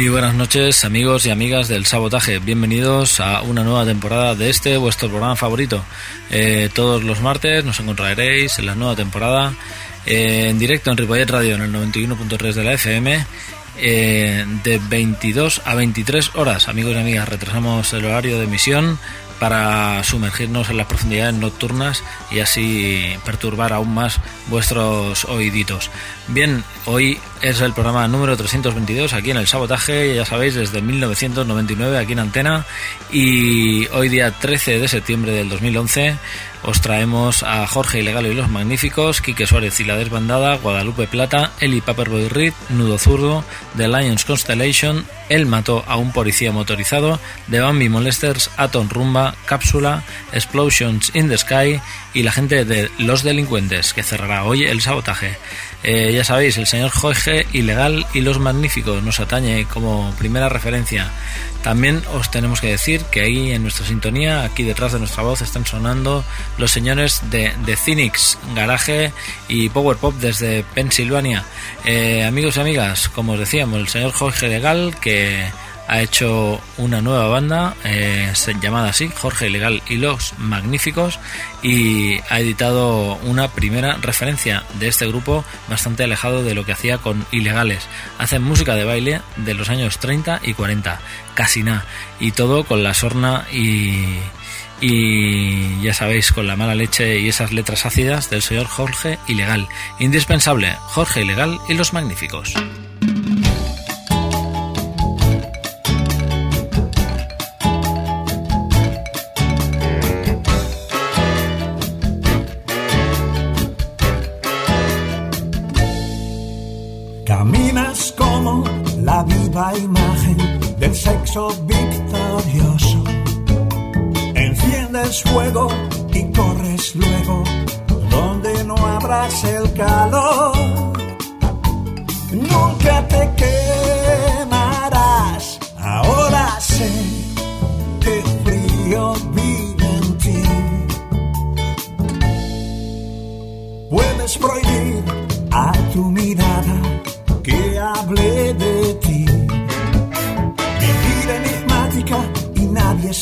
Muy buenas noches amigos y amigas del Sabotaje, bienvenidos a una nueva temporada de este vuestro programa favorito. Eh, todos los martes nos encontraréis en la nueva temporada eh, en directo en Ripollet Radio en el 91.3 de la FM eh, de 22 a 23 horas. Amigos y amigas, retrasamos el horario de emisión para sumergirnos en las profundidades nocturnas y así perturbar aún más vuestros oíditos. Bien, hoy es el programa número 322 aquí en el Sabotaje, ya sabéis, desde 1999 aquí en Antena y hoy día 13 de septiembre del 2011 os traemos a Jorge Ilegal y los Magníficos, Quique Suárez y la Desbandada, Guadalupe Plata, Eli Paperboy Reed, Nudo Zurdo, The Lions Constellation, Él mató a un policía motorizado, The Bambi Molesters, Atom Rumba, Cápsula, Explosions in the Sky y la gente de Los Delincuentes, que cerrará hoy el sabotaje. Eh, ya sabéis, el señor Jorge Ilegal y los Magníficos nos atañe como primera referencia. También os tenemos que decir que ahí en nuestra sintonía, aquí detrás de nuestra voz, están sonando los señores de, de Cynics, Garage y Power Pop desde Pensilvania. Eh, amigos y amigas, como os decíamos, el señor Jorge Legal, que ha hecho una nueva banda eh, llamada así, Jorge Ilegal y los Magníficos, y ha editado una primera referencia de este grupo bastante alejado de lo que hacía con Ilegales. Hacen música de baile de los años 30 y 40, casi nada, y todo con la sorna y, y ya sabéis, con la mala leche y esas letras ácidas del señor Jorge Ilegal. Indispensable, Jorge Ilegal y los Magníficos. Viva imagen del sexo victorioso. Enciendes fuego y corres luego donde no habrás el calor. Nunca te quemarás, ahora sé que frío vive en ti. Puedes prohibir a tu mirada que hable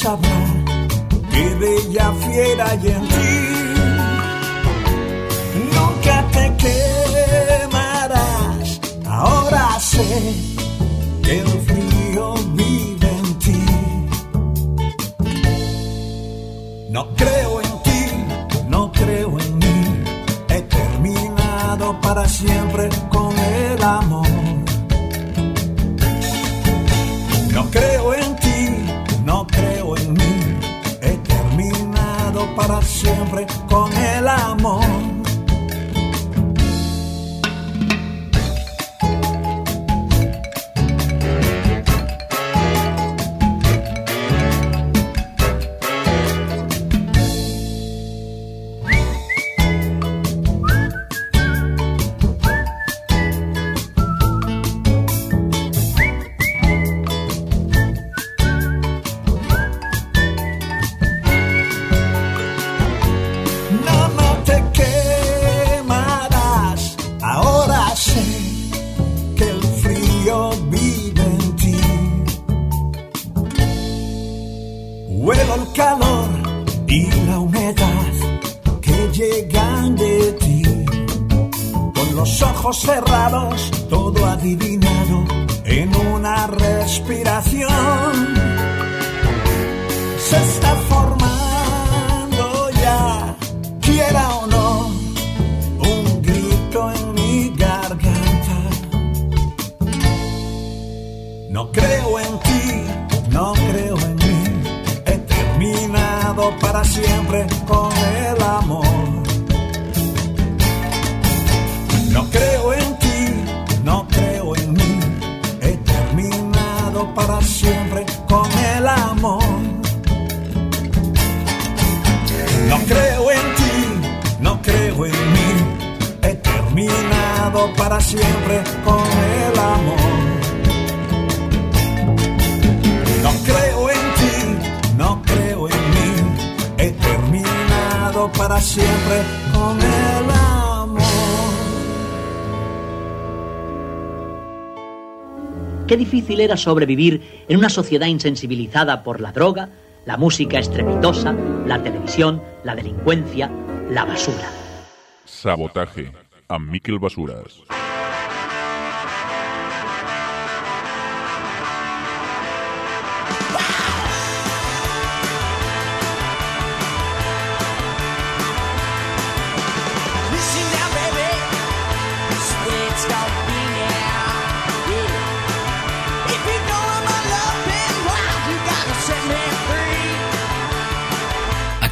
sabrá qué bella fiera hay en ti. Nunca te quemarás, ahora sé que el frío vive en ti. No creo en ti, no creo en mí, he terminado para siempre con el amor. Siempre con No creo en ti, no creo en mí. He terminado para siempre con el amor. No creo en ti, no creo en mí. He terminado para siempre con el amor. No creo en ti, no creo en mí terminado para siempre con el amor. No creo en ti, no creo en mí, he terminado para siempre con el amor. Qué difícil era sobrevivir en una sociedad insensibilizada por la droga, la música estrepitosa, la televisión, la delincuencia, la basura. Sabotaje. A Miquel Basuras.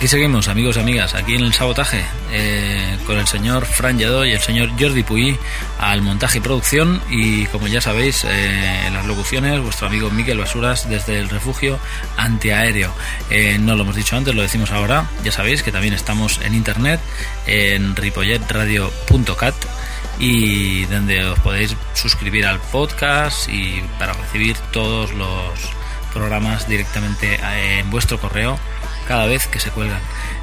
Aquí seguimos, amigos y amigas, aquí en el sabotaje, eh, con el señor Fran Lledó y el señor Jordi Puy al montaje y producción. Y como ya sabéis, eh, en las locuciones, vuestro amigo Miquel Basuras desde el refugio antiaéreo. Eh, no lo hemos dicho antes, lo decimos ahora. Ya sabéis que también estamos en internet, en ripolletradio.cat y donde os podéis suscribir al podcast y para recibir todos los programas directamente eh, en vuestro correo cada vez que se cuelgan.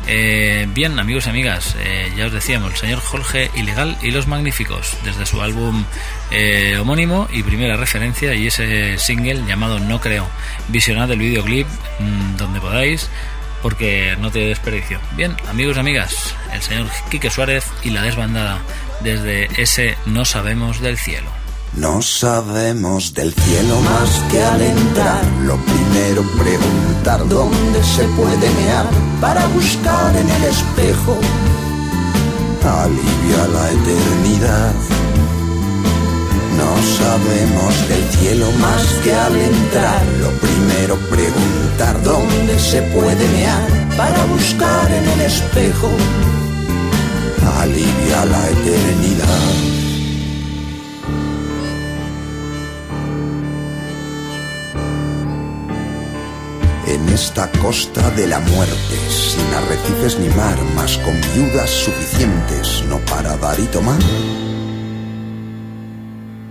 Eh, bien, amigos y amigas, eh, ya os decíamos, el señor Jorge Ilegal y los Magníficos, desde su álbum eh, homónimo y primera referencia, y ese single llamado No Creo. Visionad el videoclip mm, donde podáis, porque no tiene desperdicio. Bien, amigos y amigas, el señor Quique Suárez y la desbandada, desde ese No Sabemos del Cielo. No sabemos del cielo más que al entrar. Lo primero preguntar dónde se puede mear para buscar en el espejo alivia la eternidad. No sabemos del cielo más que al entrar. Lo primero preguntar dónde se puede mear para buscar en el espejo alivia la eternidad. Esta costa de la muerte, sin arrecifes ni mar, más con viudas suficientes, no para dar y tomar,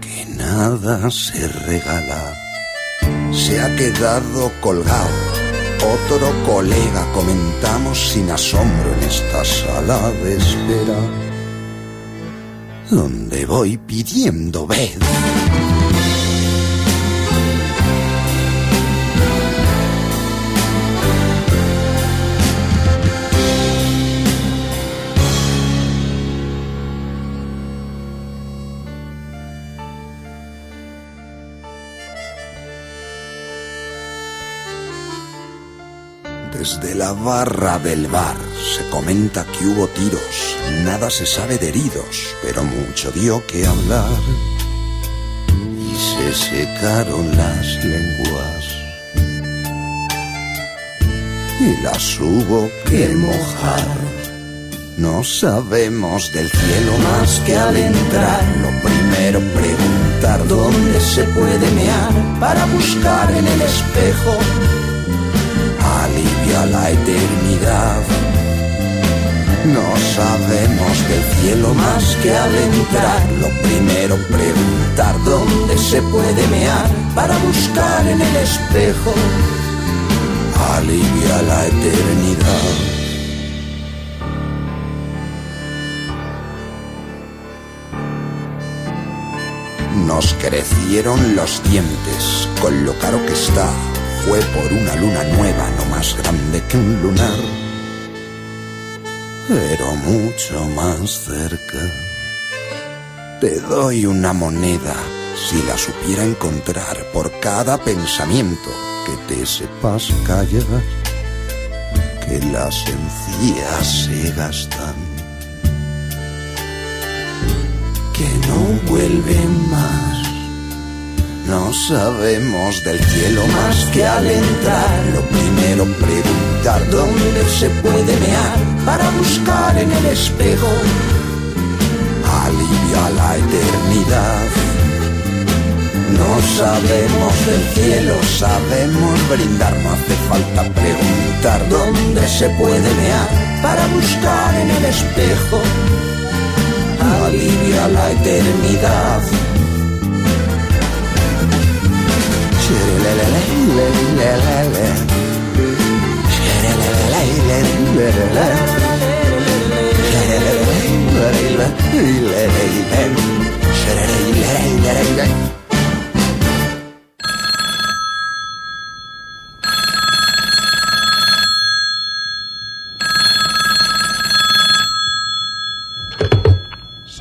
que nada se regala, se ha quedado colgado. Otro colega comentamos sin asombro en esta sala de espera, donde voy pidiendo ved. Desde la barra del bar se comenta que hubo tiros, nada se sabe de heridos, pero mucho dio que hablar. Y se secaron las lenguas y las hubo que mojar. No sabemos del cielo más que al entrar. Lo primero preguntar dónde se puede mear para buscar en el espejo la eternidad. No sabemos del cielo más que al entrar. Lo primero preguntar dónde se puede mear para buscar en el espejo. Alivia la eternidad. Nos crecieron los dientes con lo caro que está fue por una luna nueva, más grande que un lunar, pero mucho más cerca. Te doy una moneda si la supiera encontrar por cada pensamiento que te sepas callar, que las encías se gastan, que no vuelven más. No sabemos del cielo más que al entrar. Lo primero preguntar dónde se puede mear para buscar en el espejo alivia la eternidad. No sabemos del cielo, sabemos brindar, no hace falta preguntar dónde se puede mear para buscar en el espejo alivia la eternidad.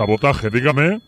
Sabotaje, dígame.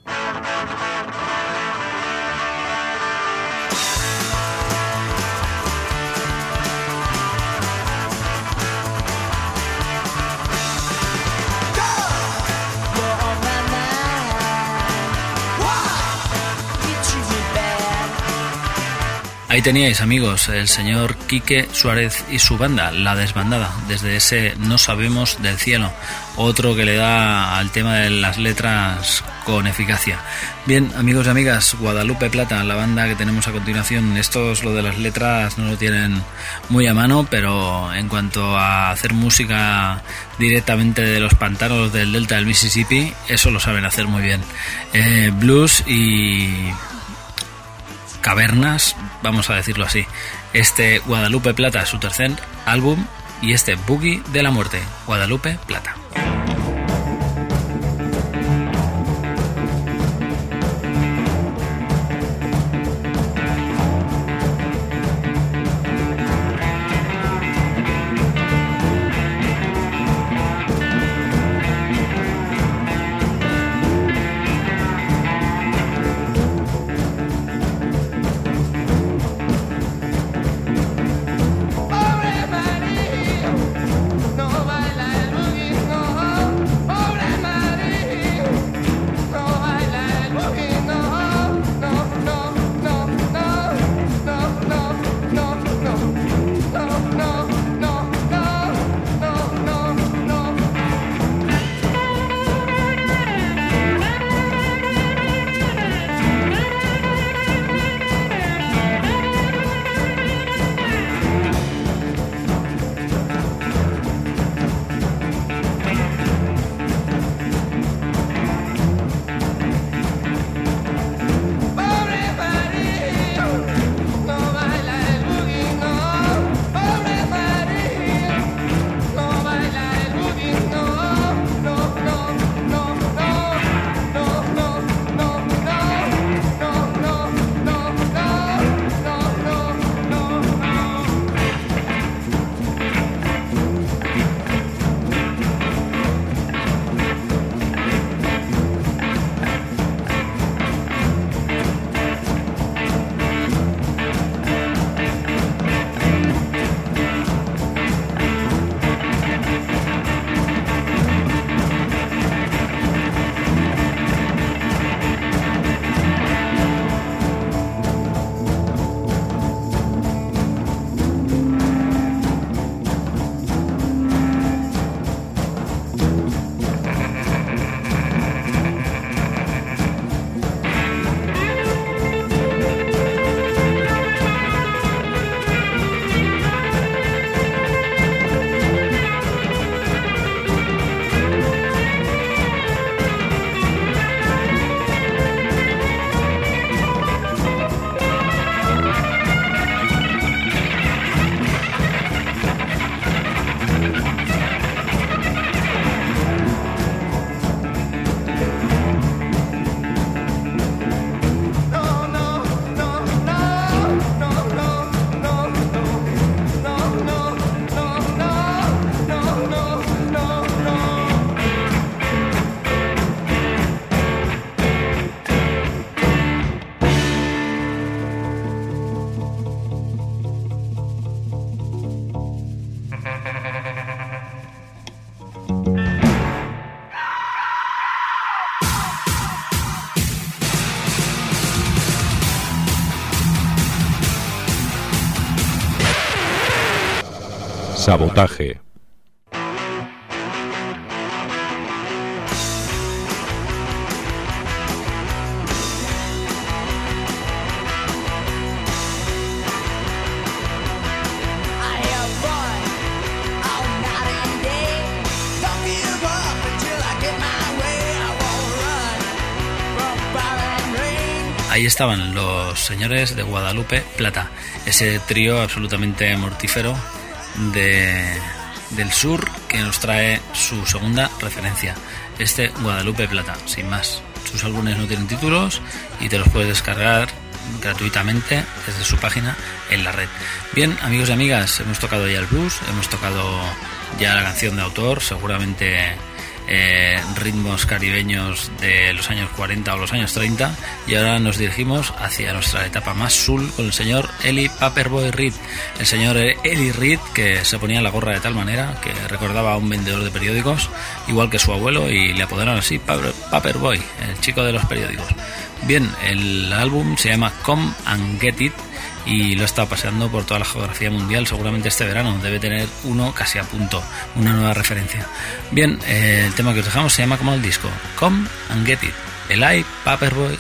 Ahí teníais amigos, el señor Quique Suárez y su banda, La Desbandada, desde ese No Sabemos del Cielo, otro que le da al tema de las letras con eficacia. Bien, amigos y amigas, Guadalupe Plata, la banda que tenemos a continuación, estos lo de las letras no lo tienen muy a mano, pero en cuanto a hacer música directamente de los pantanos del delta del Mississippi, eso lo saben hacer muy bien. Eh, blues y cavernas, vamos a decirlo así. Este Guadalupe Plata su tercer álbum y este Boogie de la Muerte, Guadalupe Plata. Sabotaje. Ahí estaban los señores de Guadalupe Plata, ese trío absolutamente mortífero de, del Sur que nos trae su segunda referencia, este Guadalupe Plata, sin más. Sus álbumes no tienen títulos y te los puedes descargar gratuitamente desde su página en la red. Bien, amigos y amigas, hemos tocado ya el blues, hemos tocado ya la canción de autor, seguramente eh, ritmos caribeños de los años 40 o los años 30 y ahora nos dirigimos hacia nuestra etapa más sul con el señor Eli Paperboy Reed. El señor Eli Reed que se ponía la gorra de tal manera que recordaba a un vendedor de periódicos, igual que su abuelo y le apodaron así Paperboy, el chico de los periódicos. Bien, el álbum se llama Come and Get It y lo está pasando por toda la geografía mundial. Seguramente este verano debe tener uno casi a punto, una nueva referencia. Bien, eh, el tema que os dejamos se llama como el disco: Come and Get It, Eli Paperboy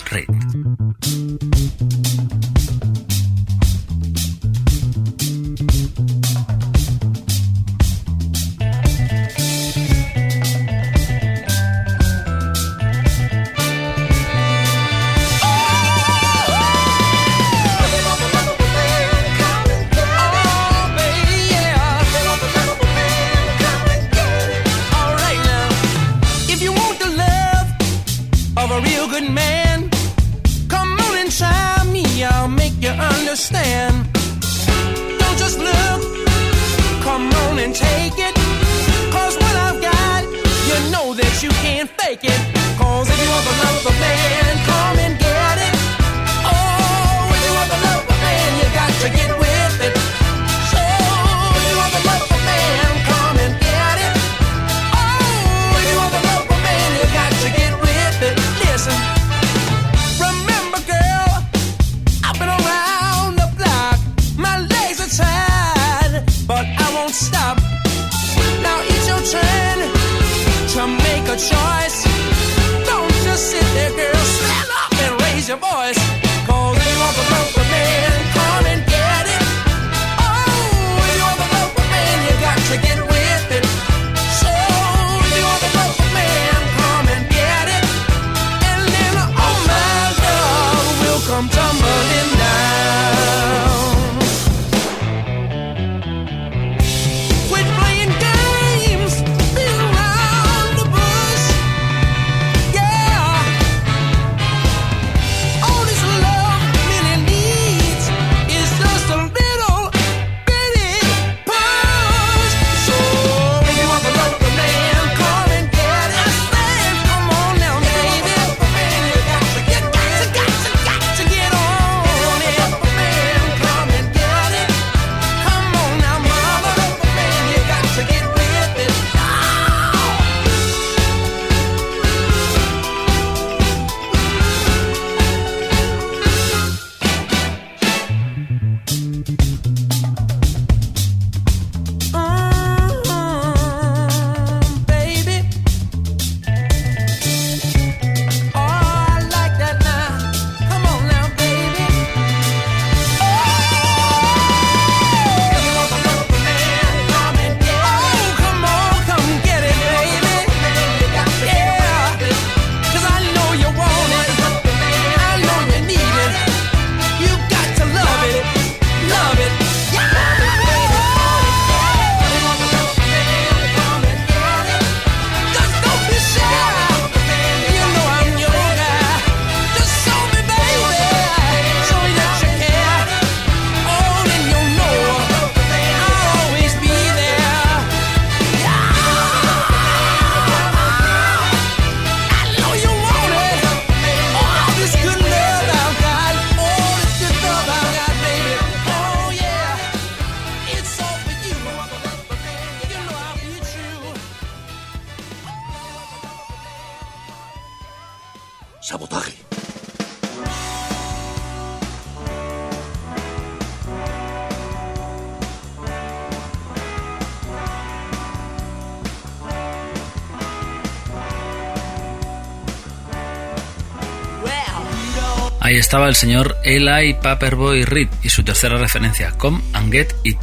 estaba el señor Eli Paperboy Reed y su tercera referencia, Come and Get It.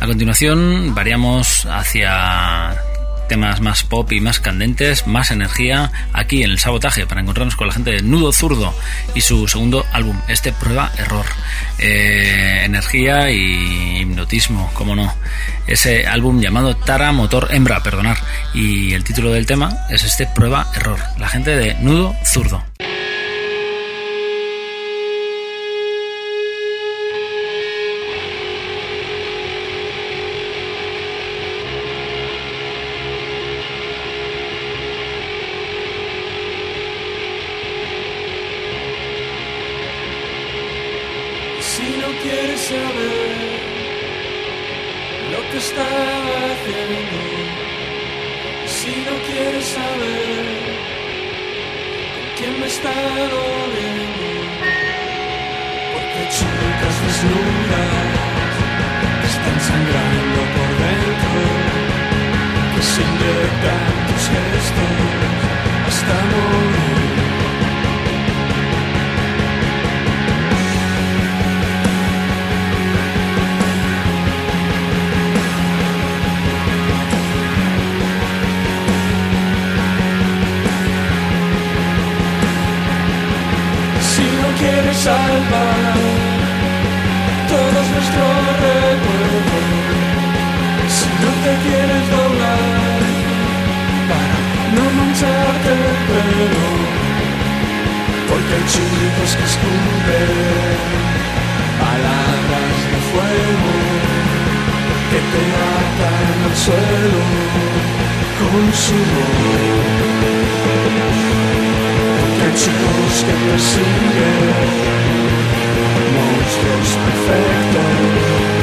A continuación variamos hacia temas más pop y más candentes, más energía, aquí en el sabotaje para encontrarnos con la gente de Nudo Zurdo y su segundo álbum, este Prueba Error. Eh, energía y hipnotismo, como no. Ese álbum llamado Tara Motor Hembra, perdonar. Y el título del tema es este Prueba Error, la gente de Nudo Zurdo. Se inyectan tus gestos hasta morir. Salvar todos nuestros recuerdos, si no te quieres doblar para no mancharte el pelo, porque hay chicos que escupen palabras de fuego que te matan al suelo con su voz. Porque hay chicos que persiguen monsters perfectos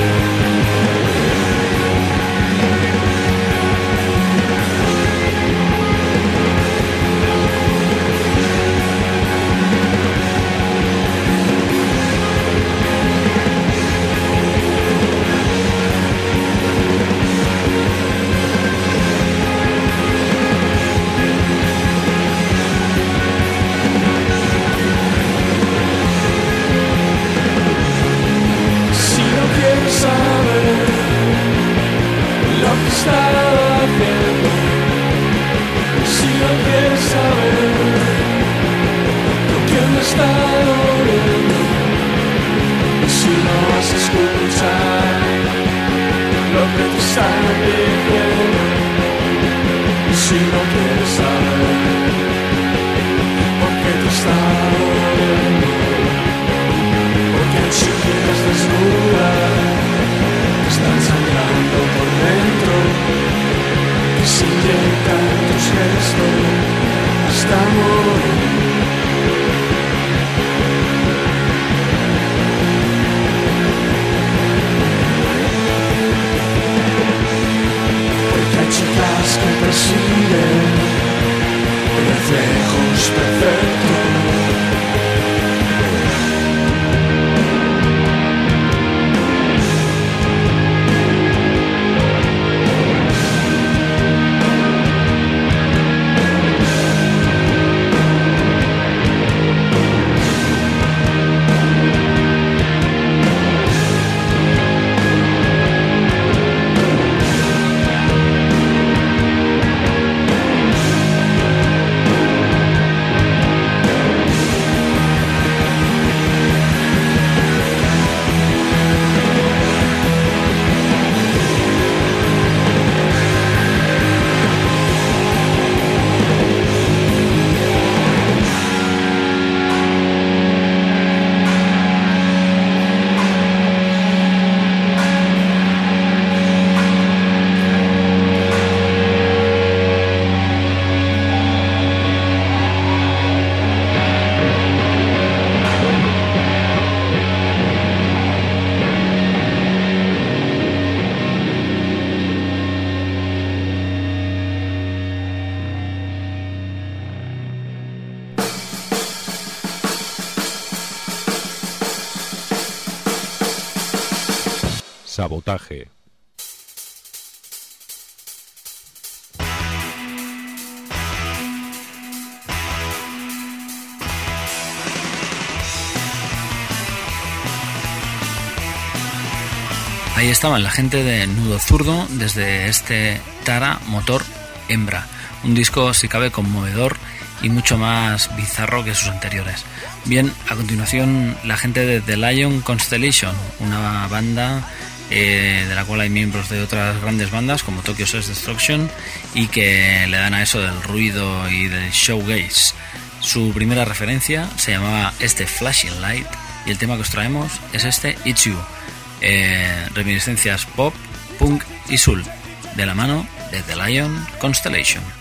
Ahí estaban la gente de Nudo Zurdo desde este Tara Motor Hembra, un disco si cabe conmovedor y mucho más bizarro que sus anteriores. Bien, a continuación la gente de The Lion Constellation, una banda eh, de la cual hay miembros de otras grandes bandas como Tokyo Sex Destruction y que le dan a eso del ruido y del showgaze. Su primera referencia se llamaba este Flashing Light y el tema que os traemos es este It's You, eh, reminiscencias pop, punk y soul, de la mano de The Lion Constellation.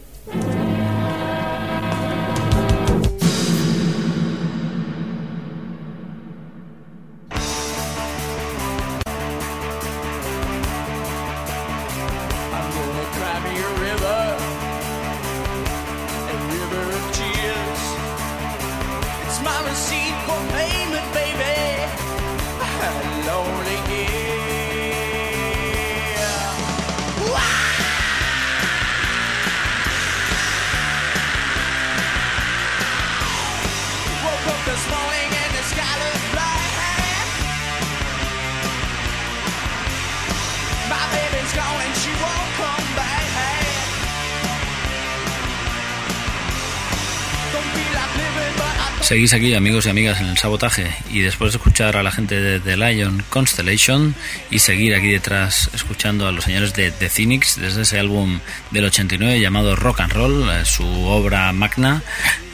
Seguís aquí, amigos y amigas, en el sabotaje. Y después de escuchar a la gente de The Lion Constellation y seguir aquí detrás escuchando a los señores de The Cynics desde ese álbum del 89 llamado Rock and Roll, eh, su obra magna,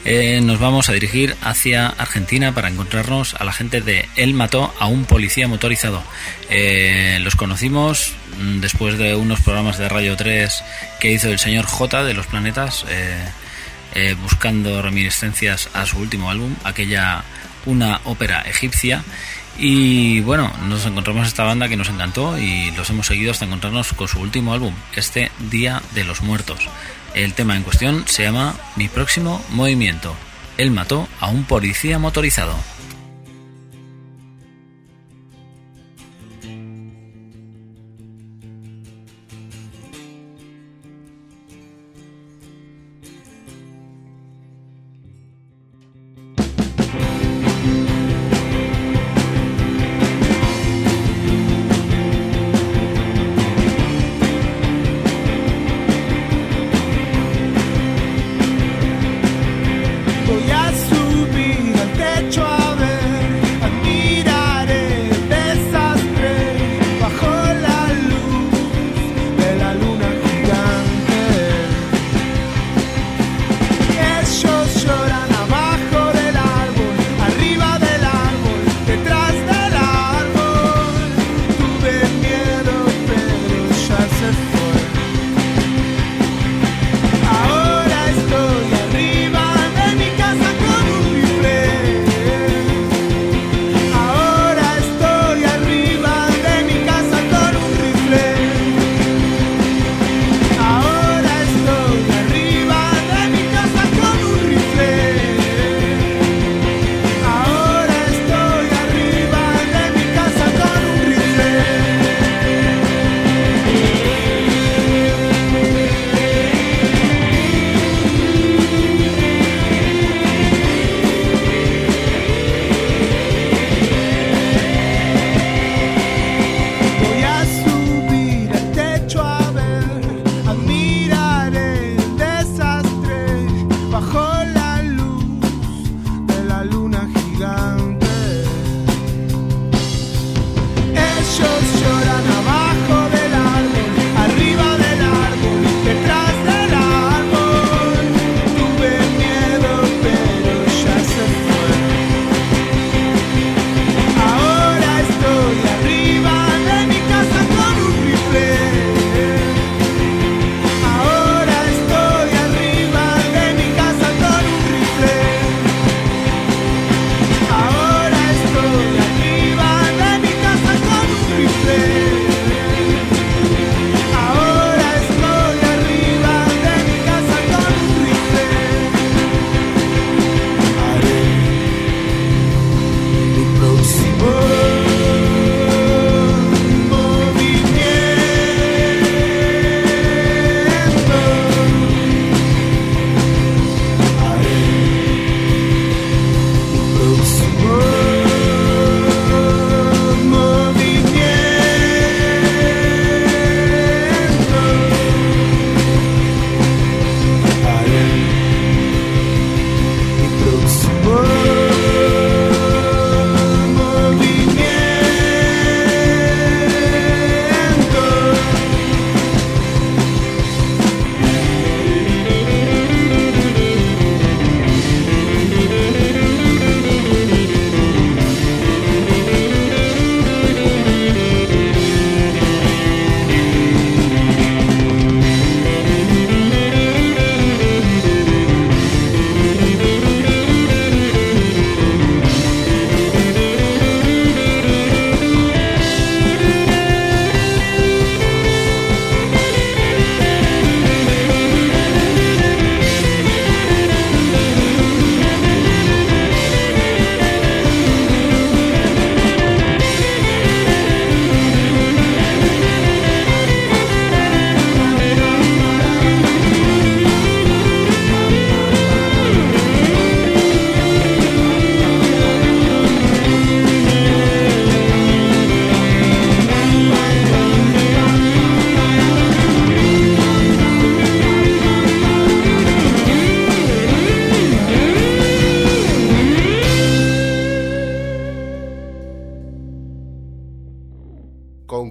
eh, nos vamos a dirigir hacia Argentina para encontrarnos a la gente de Él mató a un policía motorizado. Eh, los conocimos mm, después de unos programas de Radio 3 que hizo el señor J de los planetas. Eh, buscando reminiscencias a su último álbum, aquella una ópera egipcia. Y bueno, nos encontramos esta banda que nos encantó y los hemos seguido hasta encontrarnos con su último álbum, este Día de los Muertos. El tema en cuestión se llama Mi próximo movimiento. Él mató a un policía motorizado.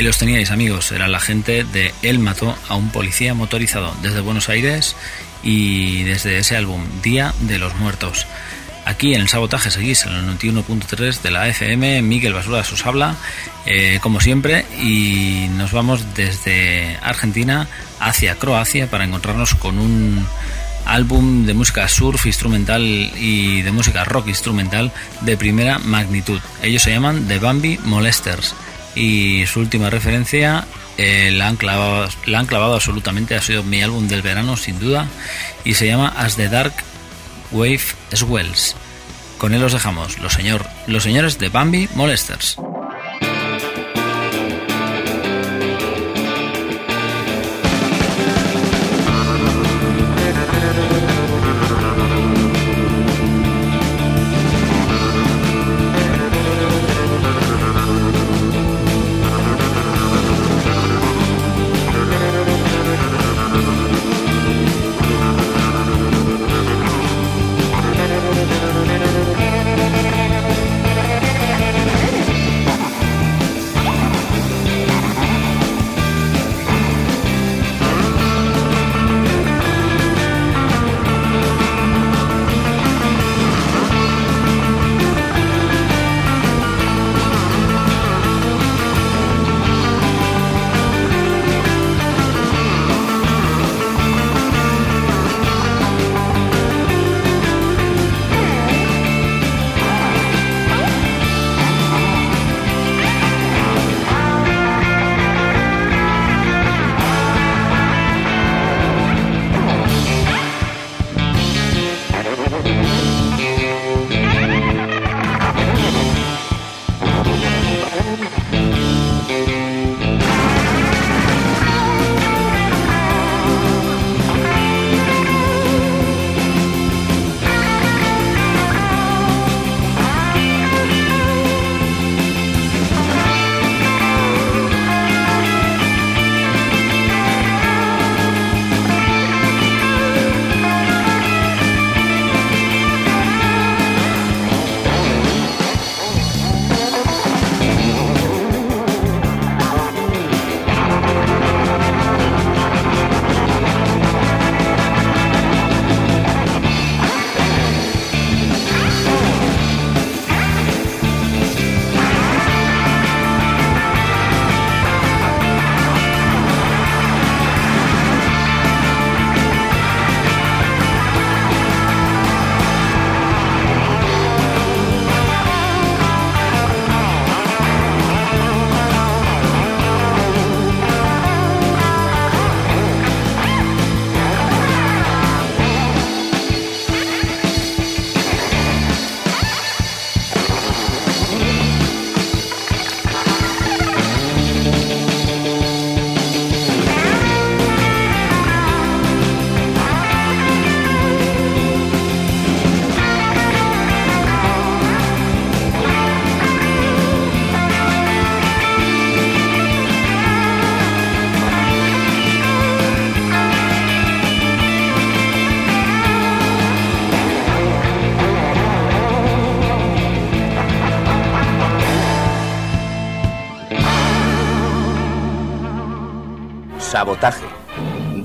Ahí los teníais amigos, era la gente de Él mató a un policía motorizado desde Buenos Aires y desde ese álbum Día de los Muertos. Aquí en el sabotaje seguís en el 91.3 de la FM, Miguel Basura os habla, eh, como siempre, y nos vamos desde Argentina hacia Croacia para encontrarnos con un álbum de música surf instrumental y de música rock instrumental de primera magnitud. Ellos se llaman The Bambi Molesters y su última referencia eh, la, han clavado, la han clavado absolutamente, ha sido mi álbum del verano sin duda y se llama As the Dark Wave Swells. Con él os dejamos, los, señor, los señores de Bambi Molesters.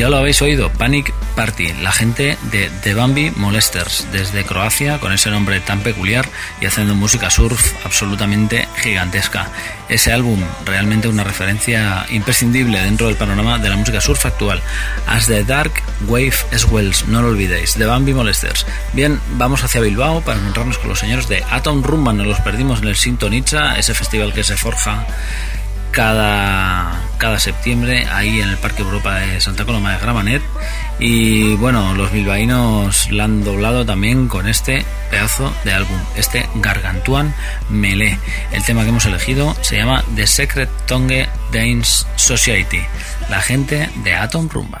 Ya lo habéis oído, Panic Party, la gente de The Bambi Molesters, desde Croacia, con ese nombre tan peculiar y haciendo música surf absolutamente gigantesca. Ese álbum, realmente una referencia imprescindible dentro del panorama de la música surf actual. As the Dark Wave Swells, no lo olvidéis, The Bambi Molesters. Bien, vamos hacia Bilbao para encontrarnos con los señores de Atom Rumba, nos los perdimos en el Sintonitza, ese festival que se forja cada, cada septiembre ahí en el Parque Europa de Santa Coloma de Gramanet y bueno, los bilbaínos la han doblado también con este pedazo de álbum, este Gargantuan Melee. El tema que hemos elegido se llama The Secret Tongue Dance Society, la gente de Atom Rumba.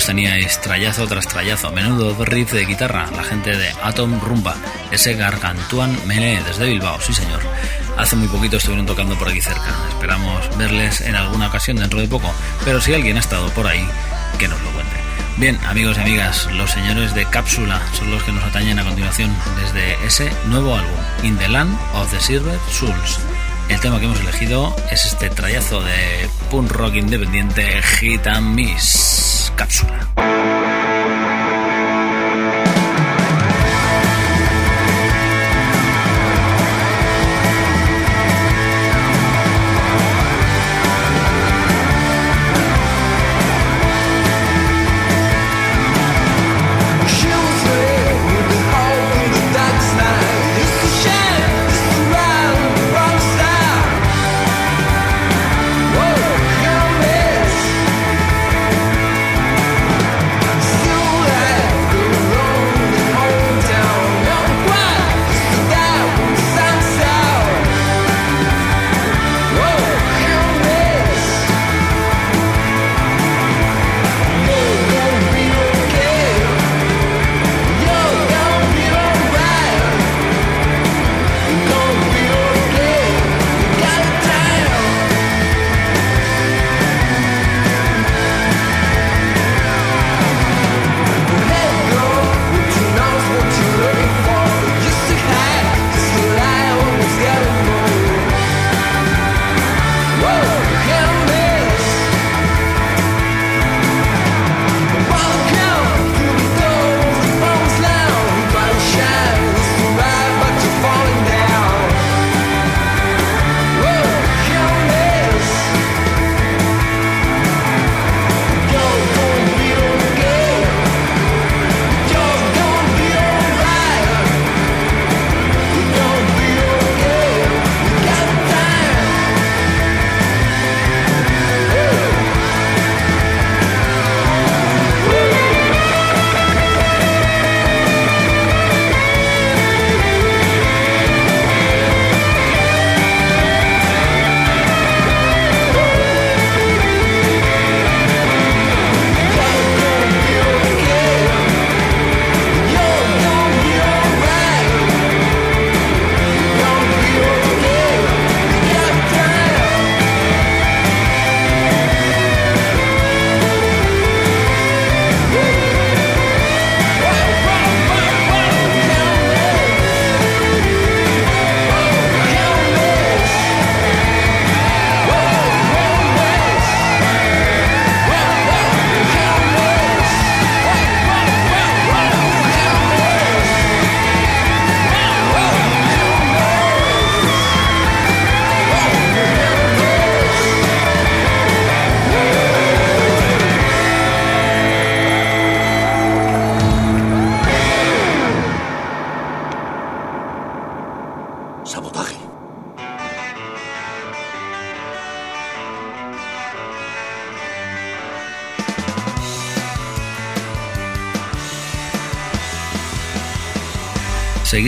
Ahí los teníais, trayazo tras trayazo, menudo riff de guitarra, la gente de Atom Rumba, ese gargantuan melee desde Bilbao, sí señor. Hace muy poquito estuvieron tocando por aquí cerca, esperamos verles en alguna ocasión dentro de poco, pero si alguien ha estado por ahí, que nos lo cuente. Bien, amigos y amigas, los señores de Cápsula son los que nos atañen a continuación desde ese nuevo álbum, In the Land of the Silver Souls. El tema que hemos elegido es este trayazo de punk rock independiente Hit and Miss Cápsula.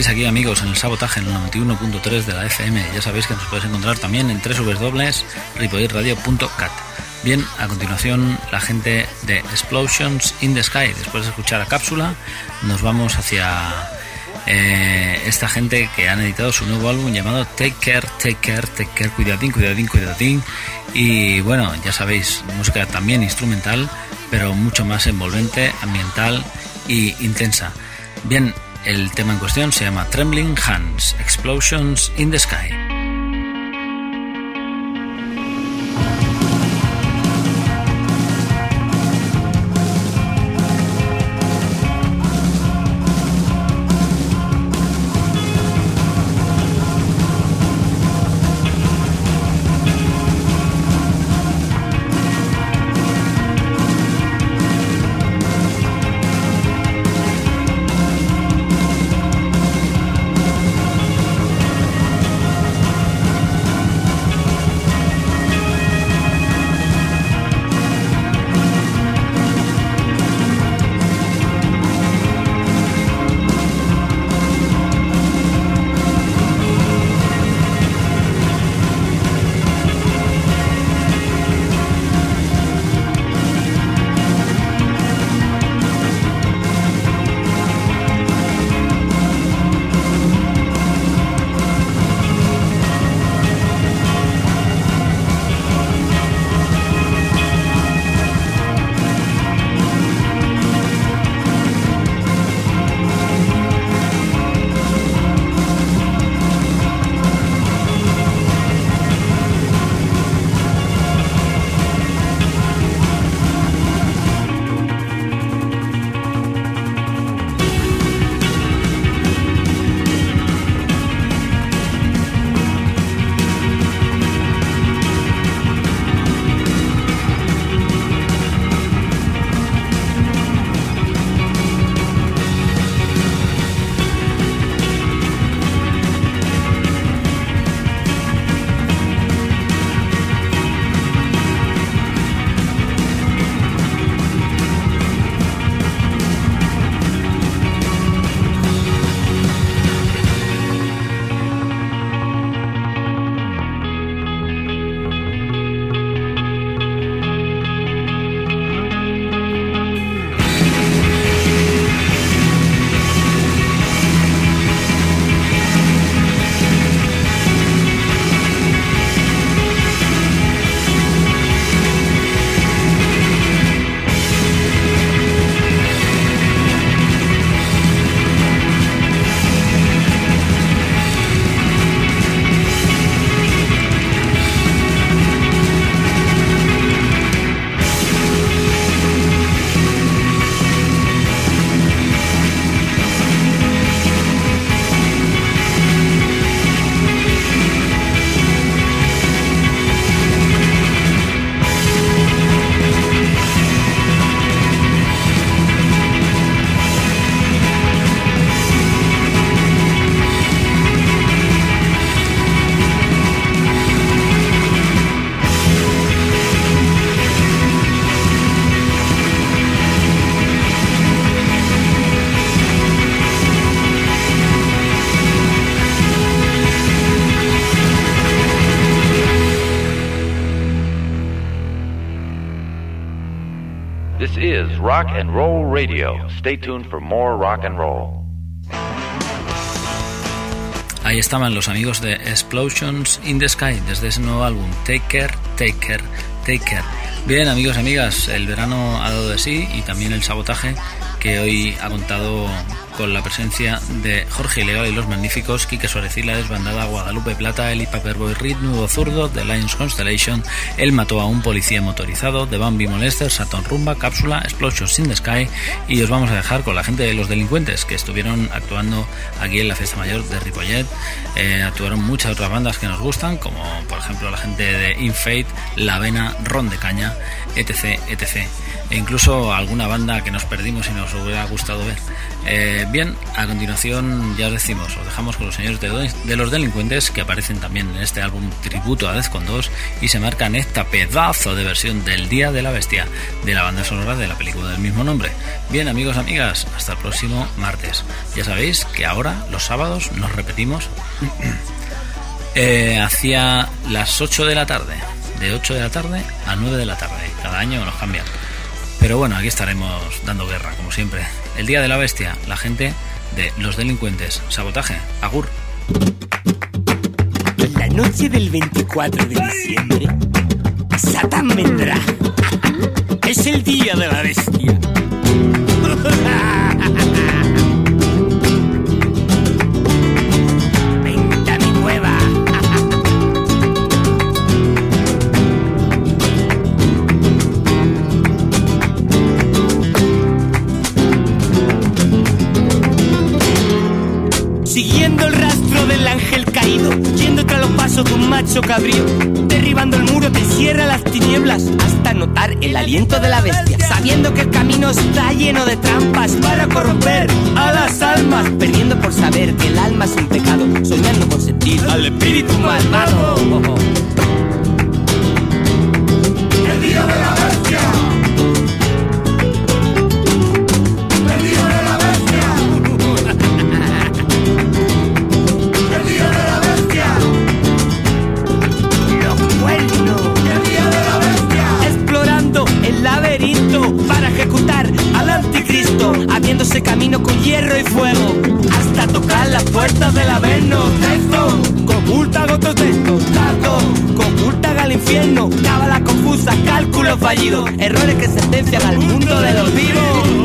Aquí amigos en el sabotaje en el 91.3 de la FM. Ya sabéis que nos podéis encontrar también en www.ripodirradio.cat. Bien, a continuación la gente de Explosions in the Sky. Después de escuchar a Cápsula, nos vamos hacia eh, esta gente que han editado su nuevo álbum llamado Take Care, Take Care, Take Care, cuidadín, cuidadín, cuidadín. Y bueno, ya sabéis, música también instrumental, pero mucho más envolvente, ambiental y intensa. Bien, el tema en cuestión se llama Trembling Hands, Explosions in the Sky. Radio. Stay tuned for more rock and roll. Ahí estaban los amigos de Explosions in the Sky desde ese nuevo álbum Take Care, Take Care, Take Care. Bien, amigos amigas, el verano ha dado de sí y también el sabotaje que hoy ha contado con la presencia de Jorge Ilegal y los Magníficos, Quique Suárez y la desbandada Guadalupe Plata, Eli Paperboy Reed, Nudo Zurdo, The Lions Constellation, Él mató a un policía motorizado, The Bambi Molester, Saturn Rumba, Cápsula, Explosions in the Sky y os vamos a dejar con la gente de los delincuentes que estuvieron actuando aquí en la fiesta mayor de Ripollet. Eh, actuaron muchas otras bandas que nos gustan, como por ejemplo la gente de Infate, La Vena, Ron de Caña, etc, etc. E incluso alguna banda que nos perdimos y nos os hubiera gustado ver. Eh, bien, a continuación ya os decimos, os dejamos con los señores de, los delincuentes que aparecen también en este álbum tributo a Defcon 2 y se marcan esta pedazo de versión del Día de la Bestia de la banda sonora de la película del mismo nombre. Bien, amigos, amigas, hasta el próximo martes. Ya sabéis que ahora, los sábados, nos repetimos eh, hacia las 8 de la tarde. De 8 de la tarde a 9 de la tarde. Cada año nos cambian. Pero bueno, aquí estaremos dando guerra, como siempre. El Día de la Bestia, la gente de los delincuentes. Sabotaje, agur. La noche del 24 de diciembre, Satán vendrá. Es el día de la bestia. Siguiendo el rastro del ángel caído, yendo tras los pasos de un macho cabrío, derribando el muro que cierra las tinieblas hasta notar el aliento de la bestia, sabiendo que el camino está lleno de trampas para corromper a las almas, perdiendo por saber que el alma es un pecado, soñando con sentir al espíritu malvado. Hierro y fuego, hasta tocar las puertas del averno. Texto, conculta otros textos, dato, conculta al infierno, cábala confusa, cálculo fallido, errores que sentencian al mundo de los vivos.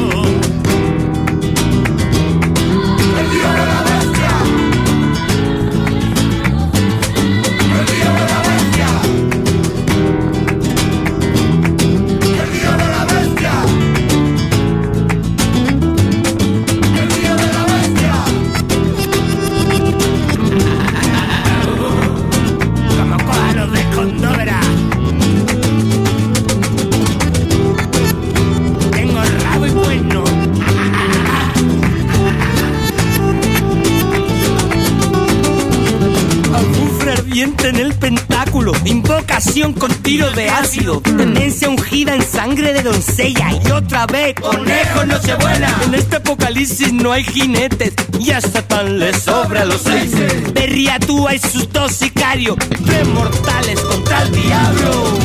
Tiro de ácido, tendencia ungida en sangre de doncella y otra vez conejo nochebuena. En este apocalipsis no hay jinetes y a Satán le sobra los seis. Berriatúa y sus dos sicarios, tres mortales contra el diablo.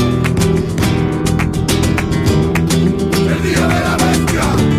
El día de la bestia.